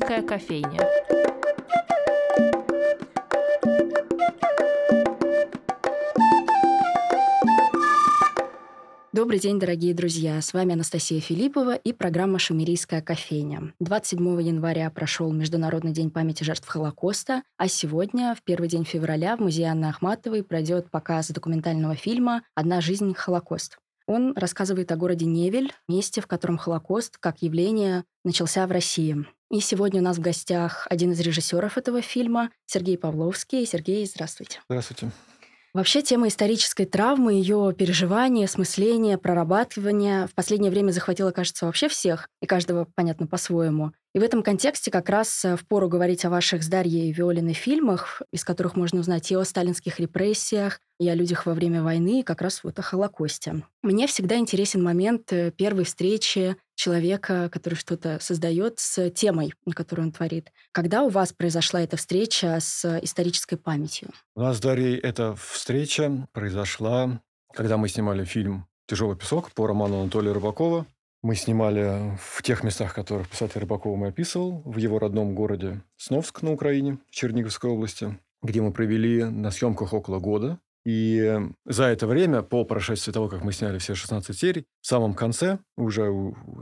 Шумерийская кофейня. Добрый день, дорогие друзья! С вами Анастасия Филиппова и программа «Шумерийская кофейня». 27 января прошел Международный день памяти жертв Холокоста, а сегодня, в первый день февраля, в музее Анны Ахматовой пройдет показ документального фильма «Одна жизнь. Холокост». Он рассказывает о городе Невель, месте, в котором Холокост как явление начался в России. И сегодня у нас в гостях один из режиссеров этого фильма, Сергей Павловский. Сергей, здравствуйте. Здравствуйте. Вообще тема исторической травмы, ее переживания, осмысления, прорабатывания в последнее время захватила, кажется, вообще всех, и каждого, понятно, по-своему. И в этом контексте как раз э, впору говорить о ваших с Дарьей и Виолиной фильмах, из которых можно узнать и о сталинских репрессиях, и о людях во время войны, и как раз вот о Холокосте. Мне всегда интересен момент э, первой встречи человека, который что-то создает с темой, которую он творит. Когда у вас произошла эта встреча с исторической памятью? У нас с Дарьей эта встреча произошла, когда мы снимали фильм «Тяжелый песок» по роману Анатолия Рыбакова. Мы снимали в тех местах, которых писатель Рыбакова мы описывал, в его родном городе Сновск на Украине, в Черниговской области, где мы провели на съемках около года. И за это время, по прошествии того, как мы сняли все 16 серий, в самом конце, уже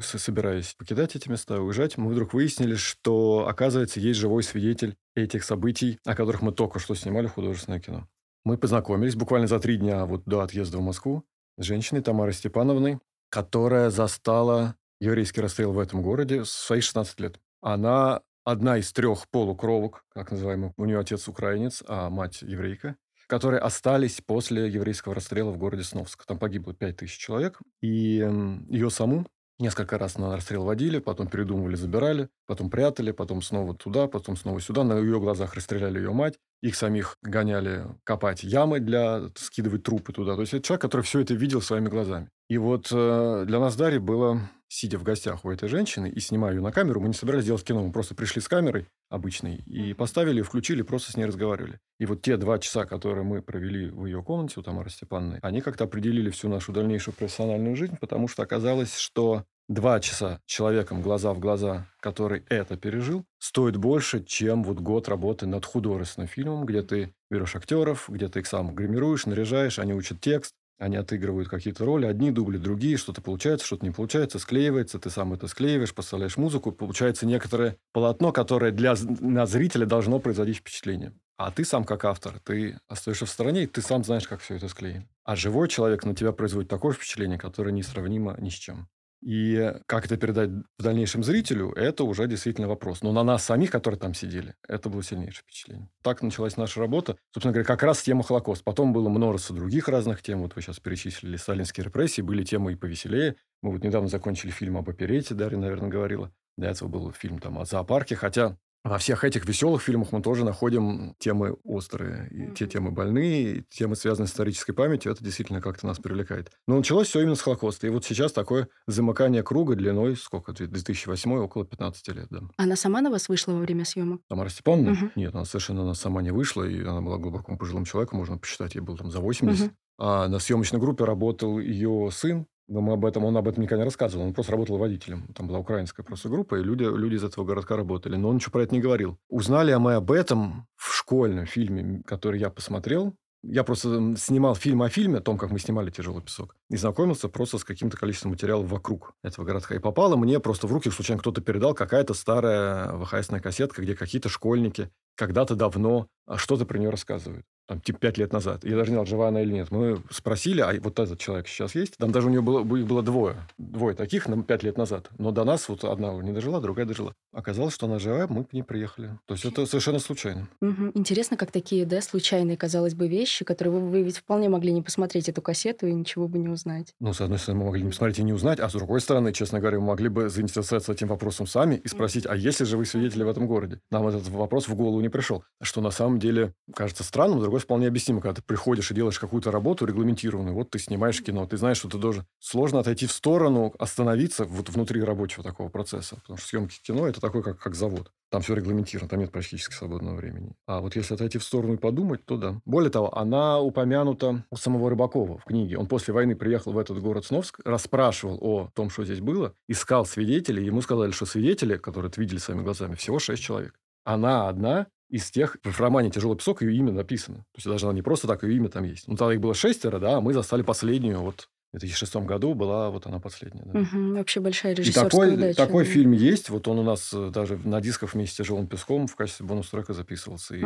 собираясь покидать эти места, уезжать, мы вдруг выяснили, что, оказывается, есть живой свидетель этих событий, о которых мы только что снимали художественное кино. Мы познакомились буквально за три дня вот до отъезда в Москву с женщиной Тамарой Степановной, которая застала еврейский расстрел в этом городе в свои 16 лет. Она одна из трех полукровок, как называемых. У нее отец украинец, а мать еврейка, которые остались после еврейского расстрела в городе Сновск. Там погибло 5000 человек. И ее саму Несколько раз на расстрел водили, потом передумывали, забирали, потом прятали, потом снова туда, потом снова сюда. На ее глазах расстреляли ее мать. Их самих гоняли копать ямы для скидывать трупы туда. То есть это человек, который все это видел своими глазами. И вот э, для нас Дарьи было, сидя в гостях у этой женщины и снимая ее на камеру, мы не собирались делать кино, мы просто пришли с камерой обычной и поставили, включили, просто с ней разговаривали. И вот те два часа, которые мы провели в ее комнате у Тамары Степановны, они как-то определили всю нашу дальнейшую профессиональную жизнь, потому что оказалось, что два часа человеком глаза в глаза, который это пережил, стоит больше, чем вот год работы над художественным фильмом, где ты берешь актеров, где ты их сам гримируешь, наряжаешь, они учат текст, они отыгрывают какие-то роли, одни дубли, другие, что-то получается, что-то не получается, склеивается, ты сам это склеиваешь, поставляешь музыку, получается некоторое полотно, которое для на зрителя должно производить впечатление. А ты сам как автор, ты остаешься в стороне, и ты сам знаешь, как все это склеено. А живой человек на тебя производит такое впечатление, которое несравнимо ни с чем. И как это передать в дальнейшем зрителю, это уже действительно вопрос. Но на нас самих, которые там сидели, это было сильнейшее впечатление. Так началась наша работа. Собственно говоря, как раз тема Холокост. Потом было множество других разных тем. Вот вы сейчас перечислили сталинские репрессии. Были темы и повеселее. Мы вот недавно закончили фильм об оперете, Дарья, наверное, говорила. До этого был фильм там о зоопарке. Хотя во всех этих веселых фильмах мы тоже находим темы острые. И mm-hmm. те темы больные, и темы, связанные с исторической памятью, это действительно как-то нас привлекает. Но началось все именно с Холокоста. И вот сейчас такое замыкание круга длиной, сколько, 2008 около 15 лет, да. Она сама на вас вышла во время съемок? Тамара Степановна? Mm-hmm. Нет, она совершенно она сама не вышла, и она была глубоко пожилым человеком, можно посчитать, ей было там за 80. Mm-hmm. А на съемочной группе работал ее сын, но мы об этом, он об этом никогда не рассказывал. Он просто работал водителем. Там была украинская просто группа, и люди, люди из этого городка работали. Но он ничего про это не говорил. Узнали мы об этом в школьном фильме, который я посмотрел. Я просто снимал фильм о фильме, о том, как мы снимали «Тяжелый песок», и знакомился просто с каким-то количеством материала вокруг этого городка. И попало мне просто в руки, случайно кто-то передал, какая-то старая ВХСная кассетка, где какие-то школьники когда-то давно а, что-то про нее рассказывают там, типа, пять лет назад. Я даже не знал, жива она или нет. Мы спросили, а вот этот человек сейчас есть? Там даже у него было, их было двое. Двое таких на пять лет назад. Но до нас вот одна не дожила, другая дожила. Оказалось, что она жива, мы к ней приехали. То есть это совершенно случайно. Угу. Интересно, как такие, да, случайные, казалось бы, вещи, которые вы, вы ведь вполне могли не посмотреть эту кассету и ничего бы не узнать. Ну, с одной стороны, мы могли не посмотреть и не узнать, а с другой стороны, честно говоря, мы могли бы заинтересоваться этим вопросом сами и спросить, а есть ли живые свидетели в этом городе? Нам этот вопрос в голову не пришел. Что на самом деле кажется странным, с другой другой вполне объяснимо, когда ты приходишь и делаешь какую-то работу регламентированную, вот ты снимаешь кино, ты знаешь, что ты должен... Сложно отойти в сторону, остановиться вот внутри рабочего такого процесса, потому что съемки кино – это такой, как, как завод. Там все регламентировано, там нет практически свободного времени. А вот если отойти в сторону и подумать, то да. Более того, она упомянута у самого Рыбакова в книге. Он после войны приехал в этот город Сновск, расспрашивал о том, что здесь было, искал свидетелей. Ему сказали, что свидетели, которые это видели своими глазами, всего шесть человек. Она одна из тех, в романе «Тяжелый песок» ее имя написано. То есть даже она не просто так, ее имя там есть. Ну, тогда их было шестеро, да, а мы застали последнюю вот в 2006 году была вот она последняя. Да. Угу, вообще большая И режиссерская такой, удача. такой да. фильм есть. Вот он у нас э, даже на дисках вместе с «Тяжелым песком» в качестве бонус-трека записывался. И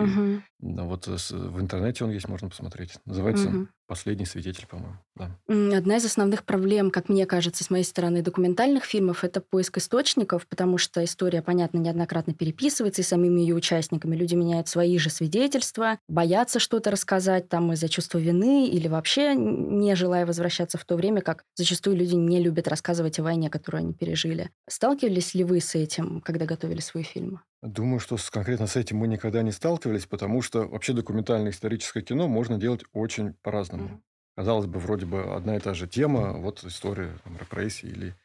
да, вот э, в интернете он есть, можно посмотреть. Называется мгм. «Последний свидетель», по-моему. Да. Одна из основных проблем, как мне кажется, с моей стороны документальных фильмов, это поиск источников, потому что история, понятно, неоднократно переписывается, и самими ее участниками люди меняют свои же свидетельства, боятся что-то рассказать там из-за чувства вины или вообще не желая возвращаться в то время, как зачастую люди не любят рассказывать о войне, которую они пережили. Сталкивались ли вы с этим, когда готовили свои фильмы? Думаю, что с, конкретно с этим мы никогда не сталкивались, потому что вообще документальное историческое кино можно делать очень по-разному. Мгм. Казалось бы, вроде бы одна и та же тема, вот история там, репрессий или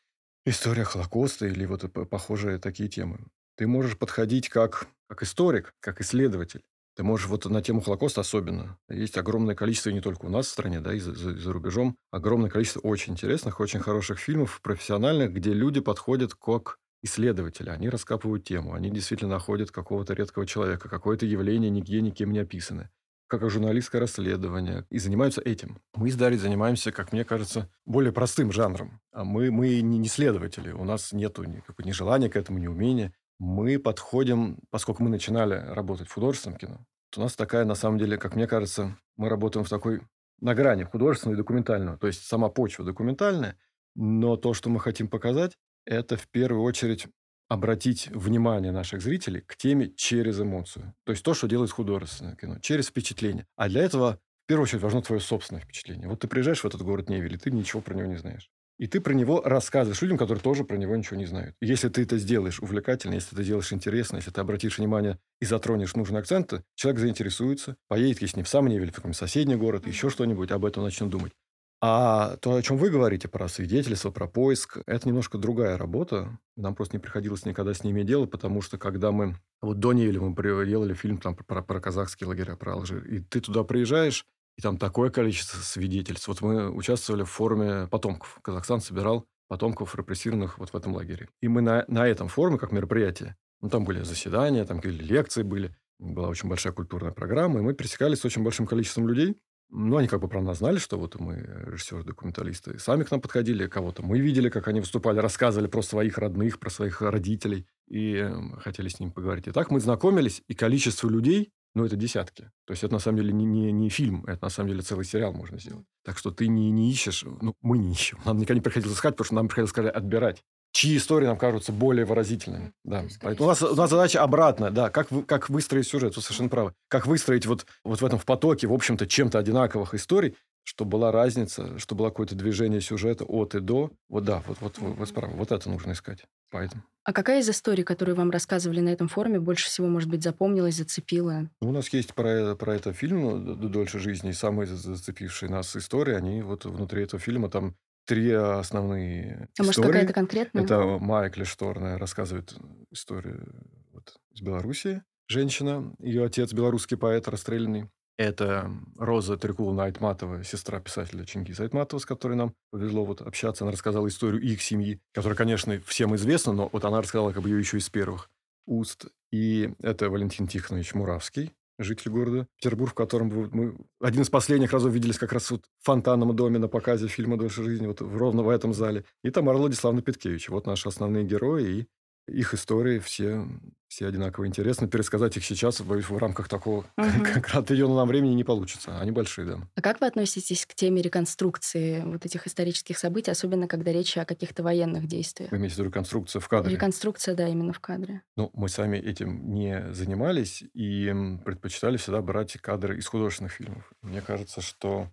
история Холокоста или вот п- похожие такие темы. Ты можешь подходить как, как историк, как исследователь. Ты можешь вот на тему Холокоста особенно. Есть огромное количество, и не только у нас в стране, да, и за, за- за рубежом, огромное количество очень интересных, очень хороших фильмов, профессиональных, где люди подходят как исследователи. Они раскапывают тему, они действительно находят какого-то редкого человека, какое-то явление нигде никем не описанное как журналистское расследование, и занимаются этим. Мы с Дарьей занимаемся, как мне кажется, более простым жанром. А мы, мы не, не следователи, у нас нет никакого ни желания к этому, ни умения. Мы подходим, поскольку мы начинали работать в художественном кино, то у нас такая, на самом деле, как мне кажется, мы работаем в такой на грани художественного и документального. То есть сама почва документальная, но то, что мы хотим показать, это в первую очередь обратить внимание наших зрителей к теме через эмоцию. То есть то, что делает художественное кино, через впечатление. А для этого в первую очередь важно твое собственное впечатление. Вот ты приезжаешь в этот город Невель, и ты ничего про него не знаешь. И ты про него рассказываешь людям, которые тоже про него ничего не знают. И если ты это сделаешь увлекательно, если ты делаешь интересно, если ты обратишь внимание и затронешь нужные акценты, человек заинтересуется, поедет, если не в сам Невель, в какой-нибудь соседний город, еще что-нибудь, об этом начнет думать. А то, о чем вы говорите, про свидетельство, про поиск, это немножко другая работа. Нам просто не приходилось никогда с ними делать, потому что когда мы... Вот до Невеля мы делали фильм там, про, про казахские лагеря, про Алжир. И ты туда приезжаешь, и там такое количество свидетельств. Вот мы участвовали в форуме потомков. Казахстан собирал потомков репрессированных вот в этом лагере. И мы на, на этом форуме, как мероприятие, ну, там были заседания, там какие-то лекции были, была очень большая культурная программа, и мы пересекались с очень большим количеством людей. Ну, они как бы про нас знали, что вот мы режиссеры-документалисты. Сами к нам подходили, кого-то мы видели, как они выступали, рассказывали про своих родных, про своих родителей, и э, хотели с ними поговорить. И так мы знакомились, и количество людей, ну, это десятки. То есть это на самом деле не, не, не фильм, это на самом деле целый сериал можно сделать. Так что ты не, не ищешь, ну, мы не ищем. Нам никогда не приходилось искать, потому что нам приходилось сказать, отбирать чьи истории нам кажутся более выразительными. Да. есть Поэтому у нас, у нас задача обратная, да, как, вы, как выстроить сюжет, вы совершенно правы. Как выстроить вот, вот в этом в потоке, в общем-то, чем-то одинаковых историй, чтобы была разница, чтобы было какое-то движение сюжета от и до. Вот да, вот, вот, вот, вот справа. Вот это нужно искать. Поэтому. А какая из историй, которую вам рассказывали на этом форуме, больше всего, может быть, запомнилась, зацепила? Ну, У нас есть про, про это фильм «Д- «Дольше жизни», и самые за- зацепившие нас истории, они вот внутри этого фильма, там три основные А может, истории. какая-то конкретная? Это Майя Клешторная рассказывает историю вот, из Белоруссии. Женщина, ее отец белорусский поэт расстрелянный. Это Роза Трикуловна Айтматова, сестра писателя Чингиза Айтматова, с которой нам повезло вот общаться. Она рассказала историю их семьи, которая, конечно, всем известна, но вот она рассказала как бы ее еще из первых уст. И это Валентин Тихонович Муравский, житель города Петербург, в котором мы один из последних разов виделись как раз вот в фонтанном доме на показе фильма «Дольше жизни», вот ровно в этом зале. И Тамара Владиславовна Петкевич. Вот наши основные герои, и их истории все, все одинаково интересны. Пересказать их сейчас, боюсь, в рамках такого Мгм. как отведенного нам времени не получится. Они большие, да. А как вы относитесь к теме реконструкции вот этих исторических событий, особенно когда речь о каких-то военных действиях? Вы имеете в виду реконструкцию в кадре? Реконструкция, да, именно в кадре. Ну, мы сами этим не занимались и предпочитали всегда брать кадры из художественных фильмов. Мне кажется, что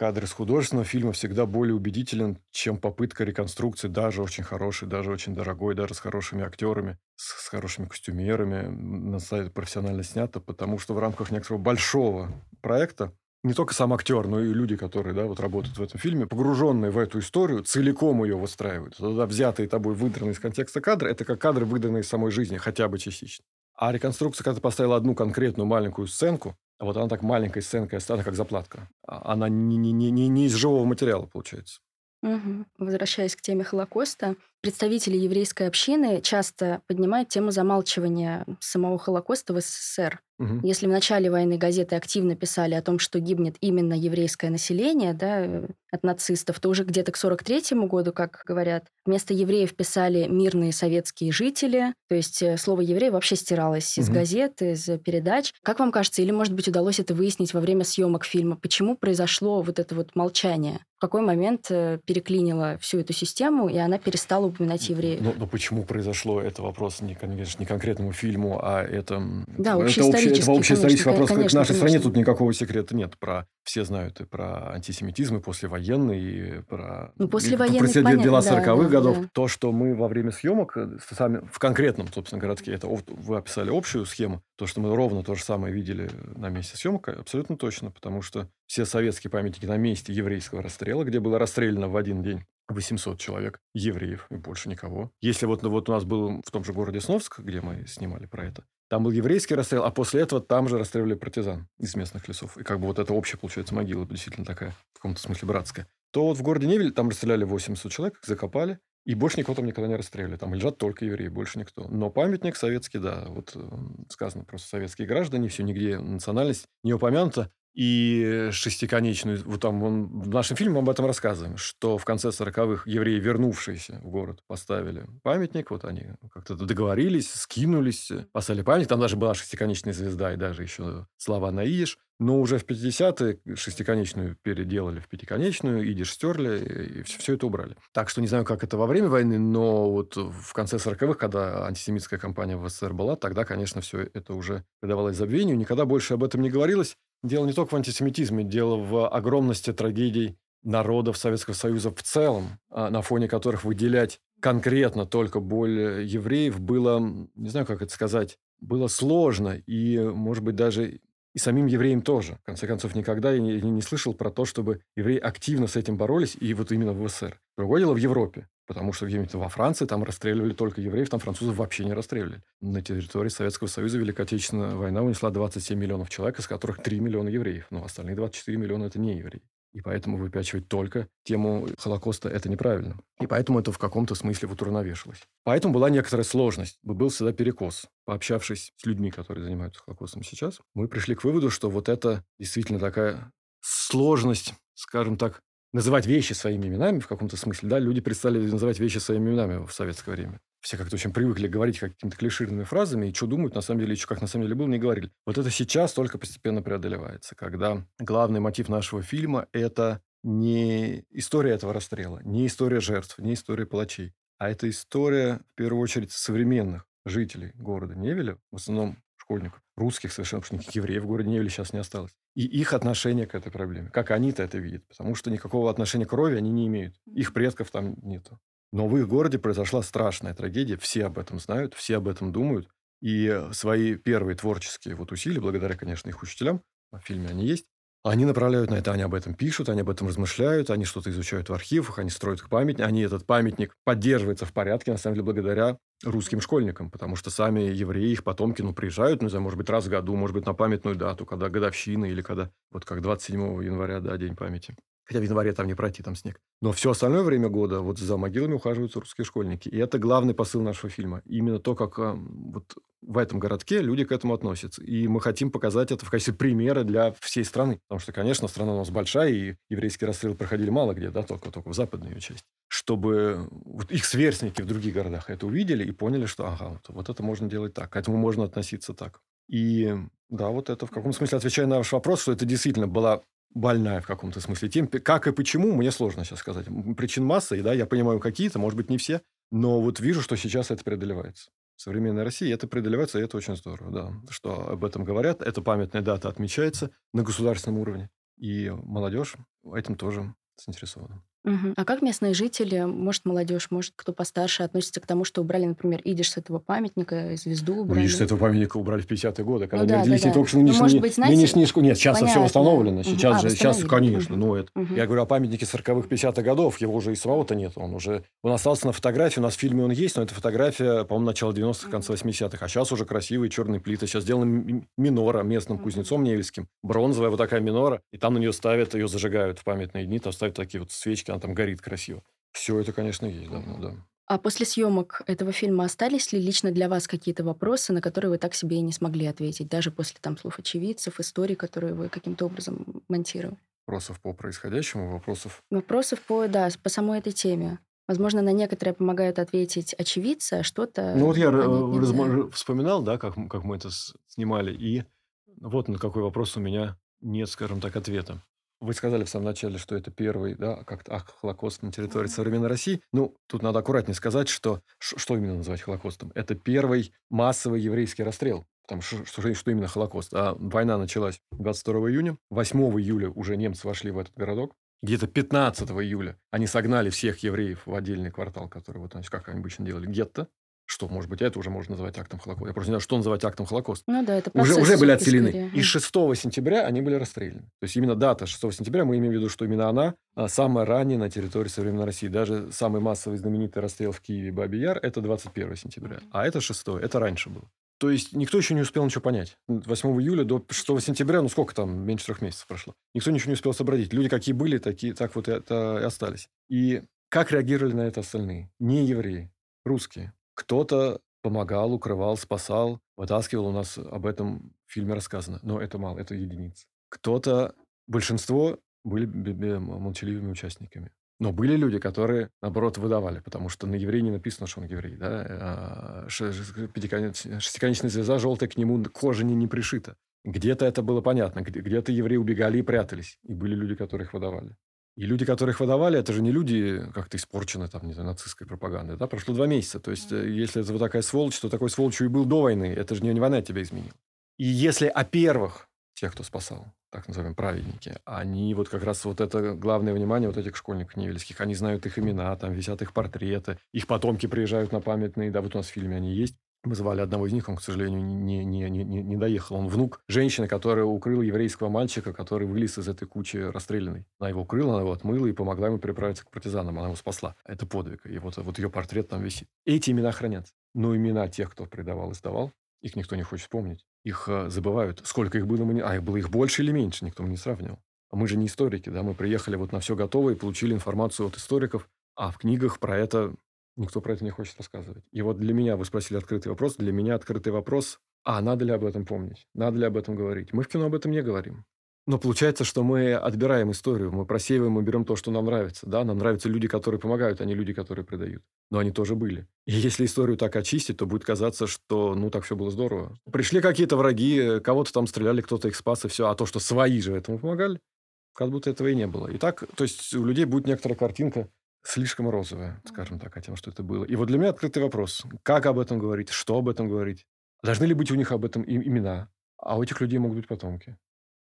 кадр из художественного фильма всегда более убедителен, чем попытка реконструкции, даже очень хорошей, даже очень дорогой, даже с хорошими актерами, с, с хорошими костюмерами, на сайте профессионально снято, потому что в рамках некоторого большого проекта не только сам актер, но и люди, которые да, вот работают в этом фильме, погруженные в эту историю, целиком ее выстраивают. Тогда взятые тобой, выдранные из контекста кадры, это как кадры, выданные из самой жизни, хотя бы частично. А реконструкция, когда ты поставил одну конкретную маленькую сценку, вот она так маленькой сценкой осталась, как заплатка. А она не, не, не, не из живого материала, получается. Угу. Возвращаясь к теме Холокоста, представители еврейской общины часто поднимают тему замалчивания самого Холокоста в СССР. Угу. Если в начале войны газеты активно писали о том, что гибнет именно еврейское население да, от нацистов, то уже где-то к 43 году, как говорят, вместо евреев писали мирные советские жители. То есть э, слово «еврей» вообще стиралось из Мгм. газет, из передач. Как вам кажется, или, может быть, удалось это выяснить во время съемок фильма? Почему произошло вот это вот молчание? В какой момент э, переклинило всю эту систему, и она перестала упоминать евреев? Но, но почему произошло, это вопрос не, конечно, не конкретному фильму, а это... Да, это общеисторический, это общеисторический конечно, вопрос. К конечно, нашей стране конечно. тут никакого секрета нет. Про, все знают и про антисемитизм, и послевоенный, и про, Ну, и послевоенный, про все понятно, дела да, 40-х да, годов. да. То, что мы во время съемок э, сами в конкретном, собственно, городке, это вы описали общую схему, то, что мы ровно то же самое видели на месте съемок, абсолютно точно, потому что все советские памятники на месте еврейского расстрела, где было расстреляно в один день 800 человек, евреев и больше никого. Если вот, ну, вот у нас был в том же городе Сновск, где мы снимали про это, там был еврейский расстрел, а после этого там же расстреливали партизан из местных лесов. И как бы вот это общая, получается, могила действительно такая, в каком-то смысле братская. То вот в городе Невель там расстреляли 800 человек, закопали, и больше никого там никогда не расстреляли. Там лежат только евреи, больше никто. Но памятник советский, да, вот э, сказано просто советские граждане, все нигде национальность не упомянута. И шестиконечную, вот там он, в нашем фильме мы об этом рассказываем, что в конце 40-х евреи, вернувшиеся в город, поставили памятник, вот они как-то договорились, скинулись, поставили памятник, там даже была шестиконечная звезда и даже еще слова на идиш, но уже в 50-е шестиконечную переделали в пятиконечную, идиш стерли, и все, это убрали. Так что не знаю, как это во время войны, но вот в конце 40-х, когда антисемитская кампания в СССР была, тогда, конечно, все это уже предавалось забвению, никогда больше об этом не говорилось. Дело не только в антисемитизме, дело в огромности трагедий народов Советского Союза в целом, а, на фоне которых выделять конкретно только боль евреев было, не знаю, как это сказать, было сложно и, может быть, даже и самим евреям тоже. В конце концов, никогда я не, не слышал про то, чтобы евреи активно с этим боролись, и вот именно в СССР. Другое дело в Европе, потому что где-нибудь во Франции там расстреливали только евреев, там французов вообще не расстреливали. На территории Советского Союза Великая Отечественная война унесла 27 миллионов человек, из которых 3 миллиона евреев, но остальные 24 миллиона – это не евреи. И поэтому выпячивать только тему Холокоста – это неправильно. И поэтому это в каком-то смысле вот уравновешивалось. Поэтому была некоторая сложность. Был всегда перекос. Пообщавшись с людьми, которые занимаются Холокостом сейчас, мы пришли к выводу, что вот это действительно такая сложность, скажем так, называть вещи своими именами в каком-то смысле. Да, люди перестали называть вещи своими именами в советское время. Все как-то очень привыкли говорить какими-то клишированными фразами, и что думают, на самом деле, что как на самом деле было, не говорили. Вот это сейчас только постепенно преодолевается, когда главный мотив нашего фильма – это не история этого расстрела, не история жертв, не история палачей, а это история, в первую очередь, современных жителей города Невеля, в основном школьников, русских совершенно, потому что никаких евреев в городе Невеле сейчас не осталось. И их отношение к этой проблеме, как они-то это видят, потому что никакого отношения к крови они не имеют. Их предков там нету. Но в их городе произошла страшная трагедия, все об этом знают, все об этом думают, и свои первые творческие вот усилия, благодаря, конечно, их учителям, в фильме они есть, они направляют на это, они об этом пишут, они об этом размышляют, они что-то изучают в архивах, они строят памятник, они этот памятник поддерживается в порядке, на самом деле, благодаря русским школьникам, потому что сами евреи, их потомки, ну, приезжают, ну, не знаю, может быть, раз в году, может быть, на памятную дату, когда годовщина или когда, вот как 27 января, да, День памяти. Хотя в январе там не пройти, там снег. Но все остальное время года вот за могилами ухаживают русские школьники. И это главный посыл нашего фильма. Именно то, как а, вот в этом городке люди к этому относятся. И мы хотим показать это в качестве примера для всей страны. Потому что, конечно, страна у нас большая, и еврейские расстрелы проходили мало где, да, только, только в западной ее части. Чтобы вот их сверстники в других городах это увидели и поняли, что, ага, вот, вот это можно делать так, к этому можно относиться так. И да, вот это в каком смысле, отвечая на ваш вопрос, что это действительно была больная в каком-то смысле тем. Как и почему, мне сложно сейчас сказать. Причин масса, и да, я понимаю какие-то, может быть, не все, но вот вижу, что сейчас это преодолевается. В современной России это преодолевается, и это очень здорово, да, что об этом говорят. Эта памятная дата отмечается на государственном уровне. И молодежь этим тоже заинтересованы. Мгм. А как местные жители, может, молодежь, может, кто постарше, относятся к тому, что убрали, например, идиш с этого памятника, звезду Ну, убрали? видишь, с этого памятника убрали в 50-е годы, когда Ну не да, да, не да. только что Ну, быть, знаете, нынешние школы. Нет, сейчас все понятно. восстановлено. Мгм. Сейчас А, же, сейчас, восстановили. конечно. Мгм. Ну, это, Мгм. я говорю о памятнике 40-х, 50-х годов. Его уже и самого-то нет. Он уже он остался на фотографии. У нас в фильме он есть, но это фотография, по-моему, начала 90-х, конца 80-х. А сейчас уже красивые черные плиты. Сейчас сделана м- минора местным Мгм. кузнецом невельским. Бронзовая вот такая минора. И там на нее ставят, ее зажигают в памятные дни. Там ставят такие вот свечки, она там горит красиво. Все это, конечно, есть, да, ну да. А после съемок этого фильма остались ли лично для вас какие-то вопросы, на которые вы так себе и не смогли ответить, даже после там слов очевидцев, историй, которые вы каким-то образом монтировали? Вопросов по происходящему, вопросов Вопросов по, да, по самой этой теме. Возможно, на некоторые помогают ответить очевидцы, а что-то Ну вот я э, нельзя. размо- вспоминал, да, как, как мы это снимали, и вот на какой вопрос у меня нет, скажем так, ответа. Вы сказали в самом начале, что это первый, да, как-то ах, Холокост на территории Мгм. современной России. Ну, тут надо аккуратнее сказать, что что именно называть Холокостом. Это первый массовый еврейский расстрел. Что, что, что именно Холокост? А война началась 22 июня. 8 июля уже немцы вошли в этот городок. Где-то 15 июля они согнали всех евреев в отдельный квартал, который, вот, значит, как они обычно делали, гетто. Что, может быть, это уже можно называть актом Холокоста. Я просто не знаю, что называть актом Холокоста. Ну да, это Уже, уже были отселены. скорее. И 6 сентября они были расстреляны. То есть именно дата 6 сентября, мы имеем в виду, что именно она а, самая ранняя на территории современной России. Даже самый массовый знаменитый расстрел в Киеве Бабий Яр – это 21 сентября. А это 6 это раньше было. То есть никто еще не успел ничего понять. 8 июля до 6 сентября, ну сколько там, меньше трех месяцев прошло. Никто ничего не успел сообразить. Люди какие были, такие, так вот и, это и остались. И как реагировали на это остальные? Не евреи, русские. Кто-то помогал, укрывал, спасал, вытаскивал. У нас об этом в фильме рассказано. Но это мало, это единицы. Кто-то, большинство были молчаливыми участниками. Но были люди, которые, наоборот, выдавали, потому что на евреи не написано, что он еврей. Да? А, Шестиконечная звезда желтая к нему кожа не, не пришита. Где-то это было понятно, где- где-то евреи убегали и прятались. И были люди, которые их выдавали. И люди, которых выдавали, это же не люди как-то испорчены там, не знаю, нацистской пропагандой. Да? Прошло два месяца. То есть, э, если это вот такая сволочь, то такой сволочью и был до войны. Это же не, не война тебя изменила. И если о первых, тех, кто спасал, так называемые праведники, они вот как раз вот это главное внимание вот этих школьников невельских, они знают их имена, там висят их портреты, их потомки приезжают на памятные, да, вот у нас в фильме они есть. Мы звали одного из них, он, к сожалению, не, не, не, не, доехал. Он внук женщины, которая укрыла еврейского мальчика, который вылез из этой кучи расстрелянной. Она его укрыла, она его отмыла и помогла ему переправиться к партизанам. Она его спасла. Это подвиг. И вот, вот ее портрет там висит. Эти имена хранятся. Но имена тех, кто предавал и сдавал, их никто не хочет вспомнить. Их э, забывают. Сколько их было, мы не... а их было их больше или меньше, никто не сравнивал. Мы же не историки, да, мы приехали вот на все готово и получили информацию от историков, а в книгах про это никто про это не хочет рассказывать. И вот для меня, вы спросили открытый вопрос, для меня открытый вопрос, а надо ли об этом помнить, надо ли об этом говорить. Мы в кино об этом не говорим. Но получается, что мы отбираем историю, мы просеиваем и берем то, что нам нравится. Да? Нам нравятся люди, которые помогают, а не люди, которые предают. Но они тоже были. И если историю так очистить, то будет казаться, что ну так все было здорово. Пришли какие-то враги, кого-то там стреляли, кто-то их спас, и все. А то, что свои же этому помогали, как будто этого и не было. И так, то есть у людей будет некоторая картинка слишком розовая, скажем так, о том, что это было. И вот для меня открытый вопрос. Как об этом говорить? Что об этом говорить? Должны ли быть у них об этом имена? А у этих людей могут быть потомки.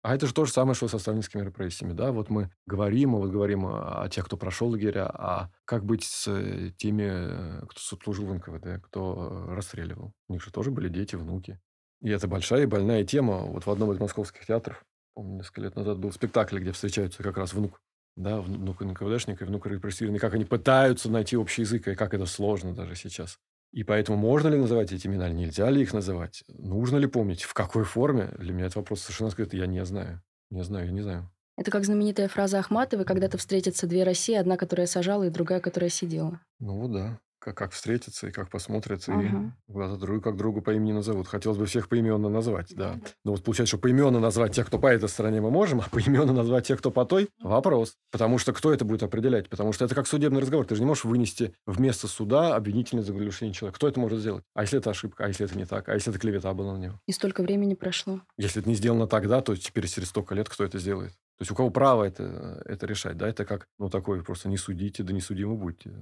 А это же то же самое, что со сталинскими репрессиями. Да? Вот мы говорим, мы вот говорим о о тех, кто прошел лагеря, а как быть с э, теми, э, кто служил в НКВД, кто э, расстреливал? У них же тоже были дети, внуки. И это большая и больная тема. Вот в одном из московских театров, помню, несколько лет назад был спектакль, где встречаются как раз внук да, вну- внук НКВДшника и внук репрессированный, как они пытаются найти общий язык, и как это сложно даже сейчас. И поэтому можно ли называть эти имена, нельзя ли их называть? Нужно ли помнить, в какой форме? Для меня этот вопрос совершенно открытый, я не знаю. Не знаю, я не знаю. Это как знаменитая фраза Ахматовой, когда-то встретятся две России, одна, которая сажала, и другая, которая сидела. Ну да. Как, как встретятся и как посмотрятся, Ага. и в глаза друг как другу по имени назовут. Хотелось бы всех поименно назвать, да. Но вот получается, что поименно назвать тех, кто по этой стороне мы можем, а поименно назвать тех, кто по той – вопрос. Потому что кто это будет определять? Потому что это как судебный разговор. Ты же не можешь вынести вместо суда обвинительное заглушение человека. Кто это может сделать? А если это ошибка? А если это не так? А если это клевета была на него? И столько времени прошло. Если это не сделано тогда, то теперь через столько лет кто это сделает? То есть у кого право это, это решать? Да, это как, ну, такой просто не судите, да не судимы будьте.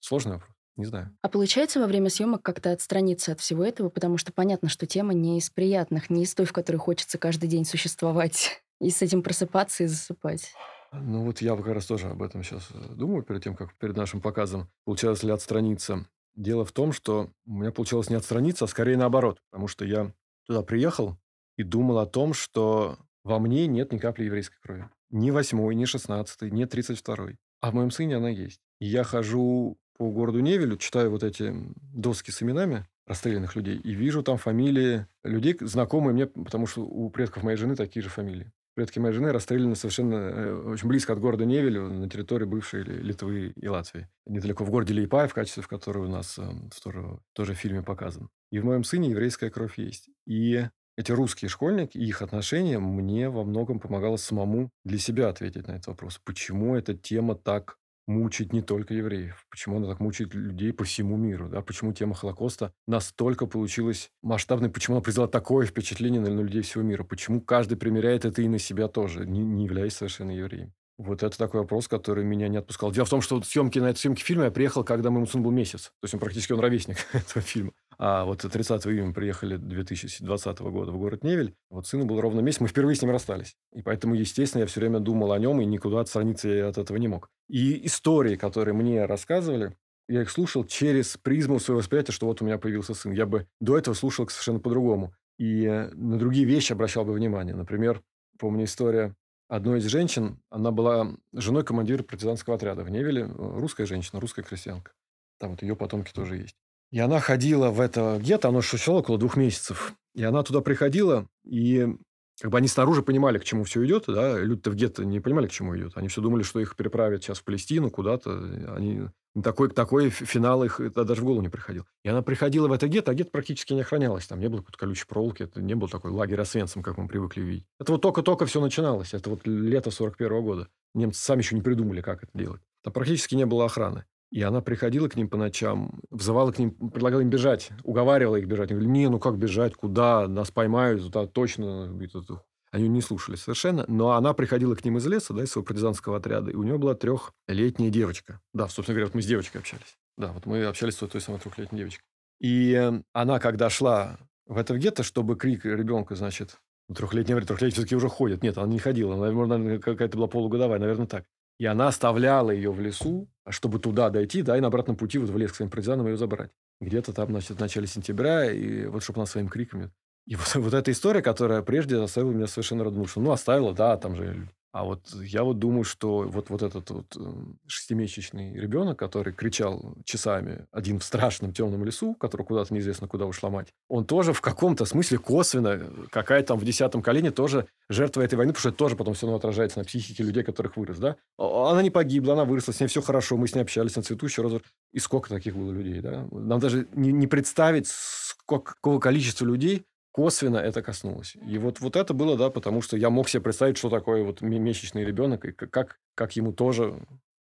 Сложный вопрос. Не знаю. А получается во время съемок как-то отстраниться от всего этого, потому что понятно, что тема не из приятных, не из той, в которой хочется каждый день существовать и с этим просыпаться и засыпать. Ну вот я как раз тоже об этом сейчас э, думаю перед тем, как перед нашим показом получалось ли отстраниться. Дело в том, что у меня получилось не отстраниться, а скорее наоборот, потому что я туда приехал и думал о том, что во мне нет ни капли еврейской крови. Ни восьмой, ни шестнадцатый, ни тридцать второй. А в моем сыне она есть. И я хожу по городу Невелю, читаю вот эти доски с именами расстрелянных людей, и вижу там фамилии людей, знакомые мне, потому что у предков моей жены такие же фамилии. Предки моей жены расстреляны совершенно э, очень близко от города Невель, на территории бывшей Литвы и Латвии. Недалеко в городе Лейпай, в качестве в которого у нас э, тоже, тоже в фильме показан. И в моем сыне еврейская кровь есть. И эти русские школьники и их отношения мне во многом помогало самому для себя ответить на этот вопрос. Почему эта тема так мучить не только евреев, почему она так мучает людей по всему миру, да, почему тема Холокоста настолько получилась масштабной, почему она произвела такое впечатление на людей всего мира, почему каждый примеряет это и на себя тоже, не, не являясь совершенно евреем. Вот это такой вопрос, который меня не отпускал. Дело в том, что съемки на этой съемке фильма я приехал, когда моему сыну был месяц. То есть он практически он ровесник этого фильма. А вот 30 июня мы приехали 2020 года в город Невель. Вот сыну был ровно месяц. Мы впервые с ним расстались. И поэтому, естественно, я все время думал о нем, и никуда отстраниться я от этого не мог. И истории, которые мне рассказывали, я их слушал через призму своего восприятия, что вот у меня появился сын. Я бы до этого слушал совершенно по-другому. И на другие вещи обращал бы внимание. Например, помню история одной из женщин. Она была женой командира партизанского отряда в Невеле. Русская женщина, русская крестьянка. Там вот ее потомки тоже есть. И она ходила в это гетто, оно существовало около двух месяцев. И она туда приходила, и как бы они снаружи понимали, к чему все идет, да, люди-то в гетто не понимали, к чему идет. Они все думали, что их переправят сейчас в Палестину куда-то. Они такой, такой финал их даже в голову не приходил. И она приходила в это гетто, а гетто практически не охранялось. Там не было какой-то колючей проволоки, это не был такой лагерь Освенцим, как мы привыкли видеть. Это вот только-только все начиналось. Это вот лето 41 -го года. Немцы сами еще не придумали, как это делать. Там практически не было охраны. И она приходила к ним по ночам, взывала к ним, предлагала им бежать, уговаривала их бежать. Они говорили, не, ну как бежать, куда, нас поймают, туда точно. Они не слушали совершенно. Но она приходила к ним из леса, да, из своего партизанского отряда, и у нее была трехлетняя девочка. Да, собственно говоря, вот мы с девочкой общались. Да, вот мы общались с той самой трехлетней девочкой. И она, когда шла в это гетто, чтобы крик ребенка, значит, трехлетняя, трехлетняя все-таки уже ходит. Нет, она не ходила. Наверное, какая-то была полугодовая, наверное, так. И она оставляла ее в лесу, чтобы туда дойти, да, и на обратном пути вот в лес к своим партизанам ее забрать. Где-то там, значит, в начале сентября, и вот чтобы она своими криками. И вот, вот эта история, которая прежде заставила меня совершенно радоваться. Ну, оставила, да, там же а вот я вот думаю, что вот, вот этот вот эм, шестимесячный ребенок, который кричал часами один в страшном темном лесу, который куда-то неизвестно куда ушла мать, он тоже в каком-то смысле косвенно, какая там в десятом колене, тоже жертва этой войны, потому что это тоже потом все равно отражается на психике людей, которых вырос, да? А, она не погибла, она выросла, с ней все хорошо, мы с ней общались на цветущий розовый. И сколько таких было людей, да? Нам даже не, не представить, сколько, какого количества людей косвенно это коснулось. И вот, вот это было, да, потому что я мог себе представить, что такое вот месячный ребенок, и как, как ему тоже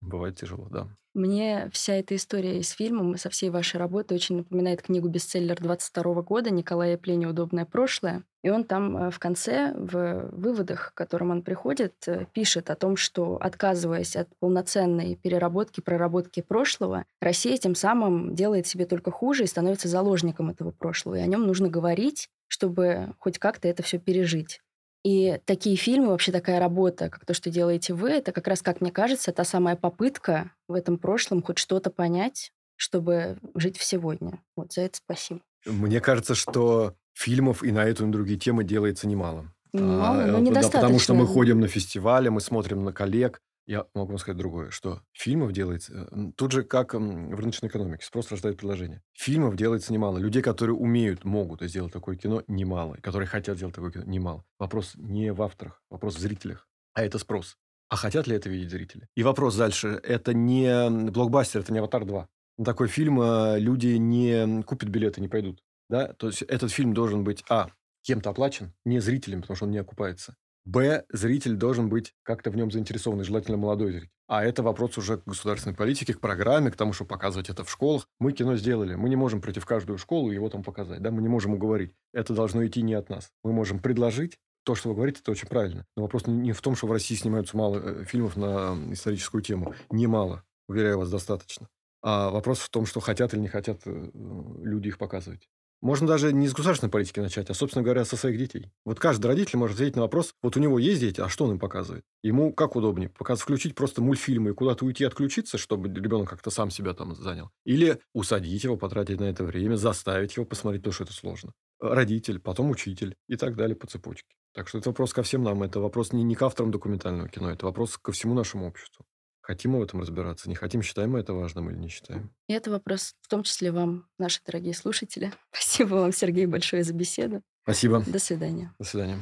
бывает тяжело, да. Мне вся эта история из фильма, со всей вашей работы очень напоминает книгу бестселлер 22 года Николая Плени «Удобное прошлое». И он там э, в конце, в выводах, к которым он приходит, э, пишет о том, что, отказываясь от полноценной переработки, проработки прошлого, Россия тем самым делает себе только хуже и становится заложником этого прошлого. И о нем нужно говорить, чтобы хоть как-то это все пережить. И такие фильмы, вообще такая работа, как то, что делаете вы, это как раз, как мне кажется, та самая попытка в этом прошлом хоть что-то понять, чтобы жить в сегодня. Вот за это спасибо. Мне кажется, что фильмов и на эту, и на другие темы делается немало. Немало, а, но недостаточно. Да, потому что мы ходим на фестивали, мы смотрим на коллег, я могу вам сказать другое, что фильмов делается... Э, тут же, как в рыночной экономике, спрос рождает предложение. Фильмов делается немало. Людей, которые умеют, могут сделать такое кино, немало. Которые хотят сделать такое кино, немало. Вопрос не в авторах, вопрос в зрителях. А это спрос. А хотят ли это видеть зрители? И вопрос дальше. Это не блокбастер, это не «Аватар 2». На такой фильм э, люди не купят билеты, не пойдут. Да? То есть этот фильм должен быть, а, кем-то оплачен, не зрителем, потому что он не окупается. Б, зритель должен быть как-то в нем заинтересованный, желательно молодой зритель. А это вопрос уже к государственной политике, к программе, к тому, чтобы показывать это в школах. Мы кино сделали. Мы не можем прийти в каждую школу и его там показать. Да? Мы не можем уговорить. Это должно идти не от нас. Мы можем предложить, то, что вы говорите, это очень правильно. Но вопрос не в том, что в России снимаются мало э, фильмов на историческую тему. Немало. Уверяю вас, достаточно. А вопрос в том, что хотят или не хотят э, люди их показывать. Можно даже не с государственной политики начать, а, собственно говоря, со своих детей. Вот каждый родитель может ответить на вопрос, вот у него есть дети, а что он им показывает? Ему как удобнее? Показ включить просто мультфильмы и куда-то уйти отключиться, чтобы ребенок как-то сам себя там занял? Или усадить его, потратить на это время, заставить его посмотреть, потому что это сложно? Родитель, потом учитель и так далее по цепочке. Так что это вопрос ко всем нам. Это вопрос не, не к авторам документального кино, это вопрос ко всему нашему обществу. Хотим мы в этом разбираться, не хотим, считаем мы это важным или не считаем. И это вопрос в том числе вам, наши дорогие слушатели. Спасибо вам, Сергей, большое за беседу. Спасибо. До свидания. До свидания.